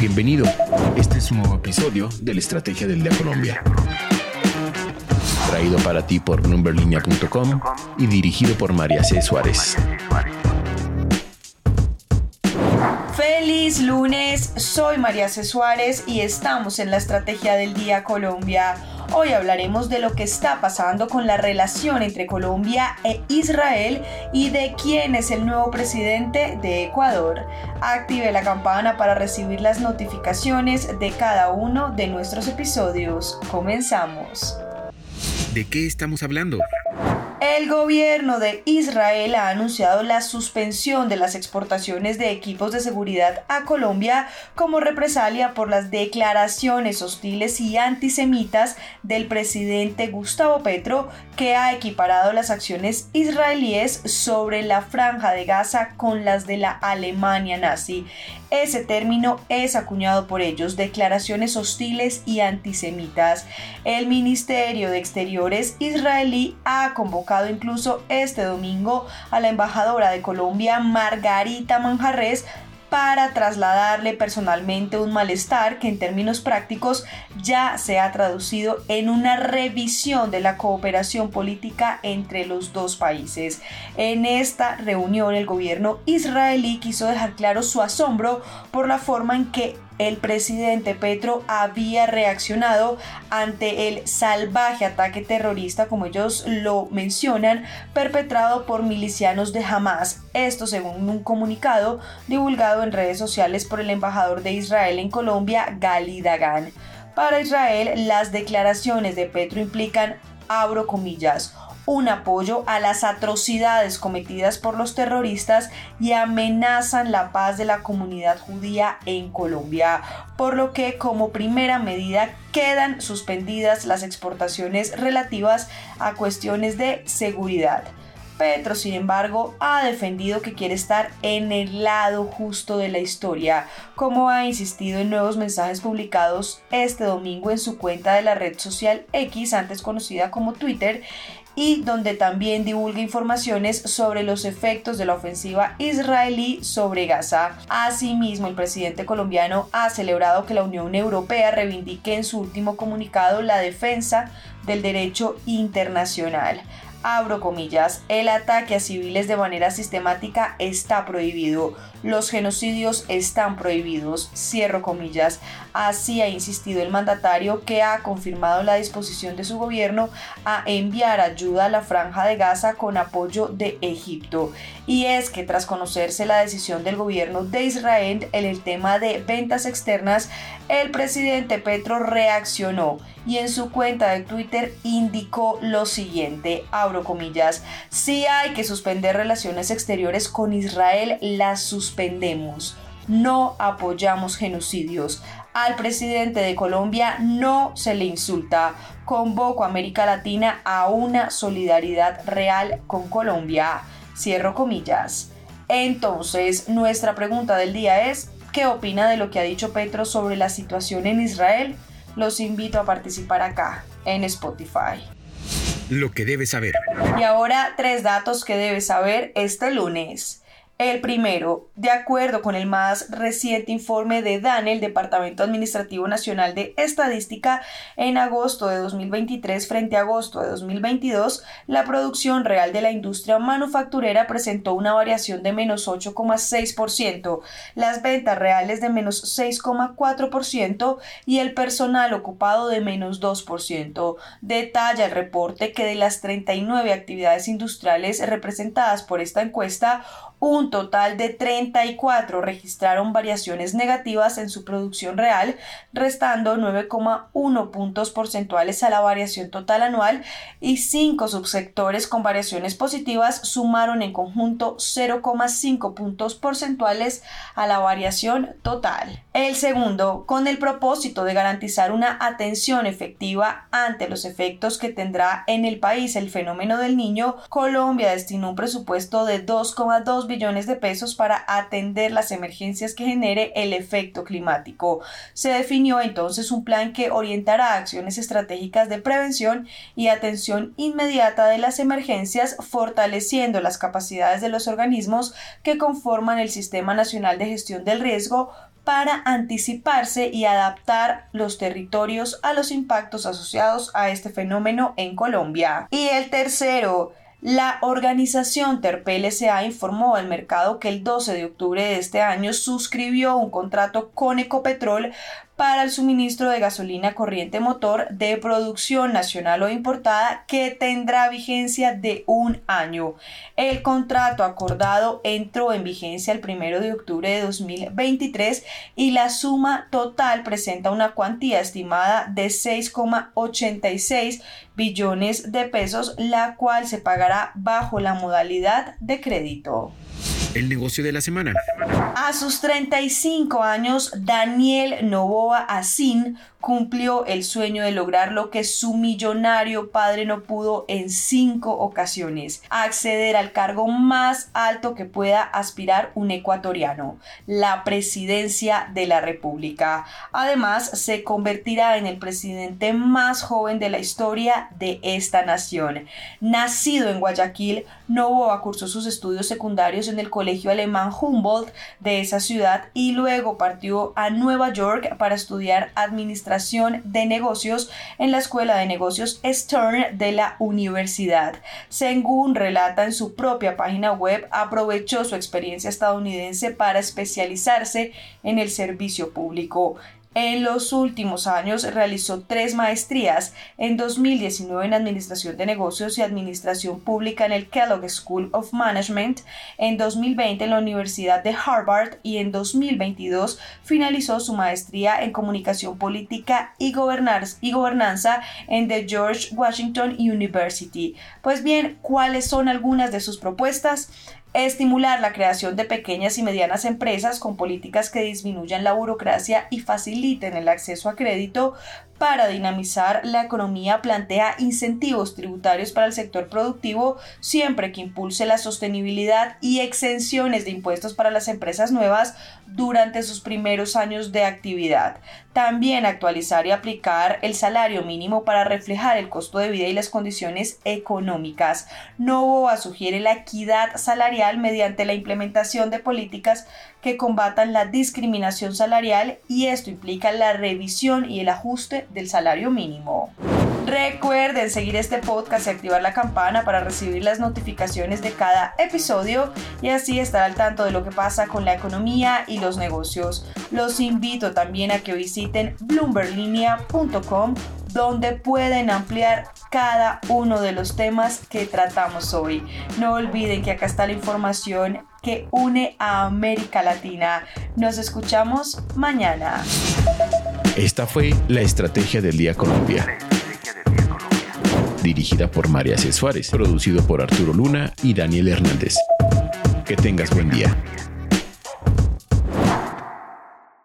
Bienvenido. Este es un nuevo episodio de la Estrategia del Día Colombia. Traído para ti por numberlinea.com y dirigido por María C. Suárez. Feliz lunes, soy María C. Suárez y estamos en la Estrategia del Día Colombia. Hoy hablaremos de lo que está pasando con la relación entre Colombia e Israel y de quién es el nuevo presidente de Ecuador. Active la campana para recibir las notificaciones de cada uno de nuestros episodios. Comenzamos. ¿De qué estamos hablando? El gobierno de Israel ha anunciado la suspensión de las exportaciones de equipos de seguridad a Colombia como represalia por las declaraciones hostiles y antisemitas del presidente Gustavo Petro, que ha equiparado las acciones israelíes sobre la franja de Gaza con las de la Alemania nazi. Ese término es acuñado por ellos, declaraciones hostiles y antisemitas. El Ministerio de Exteriores israelí ha convocado incluso este domingo a la embajadora de Colombia, Margarita Manjarres, para trasladarle personalmente un malestar que en términos prácticos ya se ha traducido en una revisión de la cooperación política entre los dos países. En esta reunión el gobierno israelí quiso dejar claro su asombro por la forma en que el presidente Petro había reaccionado ante el salvaje ataque terrorista, como ellos lo mencionan, perpetrado por milicianos de Hamas. Esto según un comunicado divulgado en redes sociales por el embajador de Israel en Colombia, Gali Dagan. Para Israel, las declaraciones de Petro implican, abro comillas, un apoyo a las atrocidades cometidas por los terroristas y amenazan la paz de la comunidad judía en Colombia, por lo que como primera medida quedan suspendidas las exportaciones relativas a cuestiones de seguridad. Petro, sin embargo, ha defendido que quiere estar en el lado justo de la historia, como ha insistido en nuevos mensajes publicados este domingo en su cuenta de la red social X, antes conocida como Twitter, y donde también divulga informaciones sobre los efectos de la ofensiva israelí sobre Gaza. Asimismo, el presidente colombiano ha celebrado que la Unión Europea reivindique en su último comunicado la defensa del derecho internacional abro comillas, el ataque a civiles de manera sistemática está prohibido, los genocidios están prohibidos, cierro comillas. Así ha insistido el mandatario que ha confirmado la disposición de su gobierno a enviar ayuda a la franja de Gaza con apoyo de Egipto. Y es que tras conocerse la decisión del gobierno de Israel en el tema de ventas externas, el presidente Petro reaccionó y en su cuenta de Twitter indicó lo siguiente, abro comillas, si hay que suspender relaciones exteriores con Israel, las suspendemos. No apoyamos genocidios. Al presidente de Colombia no se le insulta. Convoco a América Latina a una solidaridad real con Colombia. Cierro comillas. Entonces, nuestra pregunta del día es, ¿qué opina de lo que ha dicho Petro sobre la situación en Israel? Los invito a participar acá en Spotify. Lo que debes saber. Y ahora tres datos que debes saber este lunes. El primero, de acuerdo con el más reciente informe de DANE, el Departamento Administrativo Nacional de Estadística, en agosto de 2023 frente a agosto de 2022, la producción real de la industria manufacturera presentó una variación de menos 8,6%, las ventas reales de menos 6,4% y el personal ocupado de menos 2%. Detalla el reporte que de las 39 actividades industriales representadas por esta encuesta, un total de 34 registraron variaciones negativas en su producción real, restando 9,1 puntos porcentuales a la variación total anual y 5 subsectores con variaciones positivas sumaron en conjunto 0,5 puntos porcentuales a la variación total. El segundo, con el propósito de garantizar una atención efectiva ante los efectos que tendrá en el país el fenómeno del niño, Colombia destinó un presupuesto de 2,2 billones de pesos para atender las emergencias que genere el efecto climático. Se definió entonces un plan que orientará acciones estratégicas de prevención y atención inmediata de las emergencias, fortaleciendo las capacidades de los organismos que conforman el Sistema Nacional de Gestión del Riesgo para anticiparse y adaptar los territorios a los impactos asociados a este fenómeno en Colombia. Y el tercero, la organización Terpel S.A. informó al mercado que el 12 de octubre de este año suscribió un contrato con Ecopetrol para el suministro de gasolina corriente motor de producción nacional o importada que tendrá vigencia de un año. El contrato acordado entró en vigencia el 1 de octubre de 2023 y la suma total presenta una cuantía estimada de 6,86 billones de pesos, la cual se pagará bajo la modalidad de crédito. El negocio de la semana. A sus 35 años, Daniel Novoa Asin cumplió el sueño de lograr lo que su millonario padre no pudo en cinco ocasiones, acceder al cargo más alto que pueda aspirar un ecuatoriano, la presidencia de la República. Además, se convertirá en el presidente más joven de la historia de esta nación. Nacido en Guayaquil, Novoa cursó sus estudios secundarios en el Colegio Alemán Humboldt de esa ciudad y luego partió a Nueva York para estudiar administración de negocios en la Escuela de Negocios Stern de la universidad. Según relata en su propia página web, aprovechó su experiencia estadounidense para especializarse en el servicio público. En los últimos años realizó tres maestrías, en 2019 en Administración de Negocios y Administración Pública en el Kellogg School of Management, en 2020 en la Universidad de Harvard y en 2022 finalizó su maestría en Comunicación Política y, y Gobernanza en The George Washington University. Pues bien, ¿cuáles son algunas de sus propuestas? Estimular la creación de pequeñas y medianas empresas con políticas que disminuyan la burocracia y faciliten el acceso a crédito para dinamizar la economía plantea incentivos tributarios para el sector productivo siempre que impulse la sostenibilidad y exenciones de impuestos para las empresas nuevas durante sus primeros años de actividad. También actualizar y aplicar el salario mínimo para reflejar el costo de vida y las condiciones económicas. Novoa sugiere la equidad salarial mediante la implementación de políticas que combatan la discriminación salarial y esto implica la revisión y el ajuste del salario mínimo. Recuerden seguir este podcast y activar la campana para recibir las notificaciones de cada episodio y así estar al tanto de lo que pasa con la economía y los negocios. Los invito también a que visiten bloomberlinia.com donde pueden ampliar cada uno de los temas que tratamos hoy. No olviden que acá está la información que une a América Latina. Nos escuchamos mañana. Esta fue la Estrategia del Día Colombia. Dirigida por María C. Suárez, producido por Arturo Luna y Daniel Hernández. Que tengas buen día.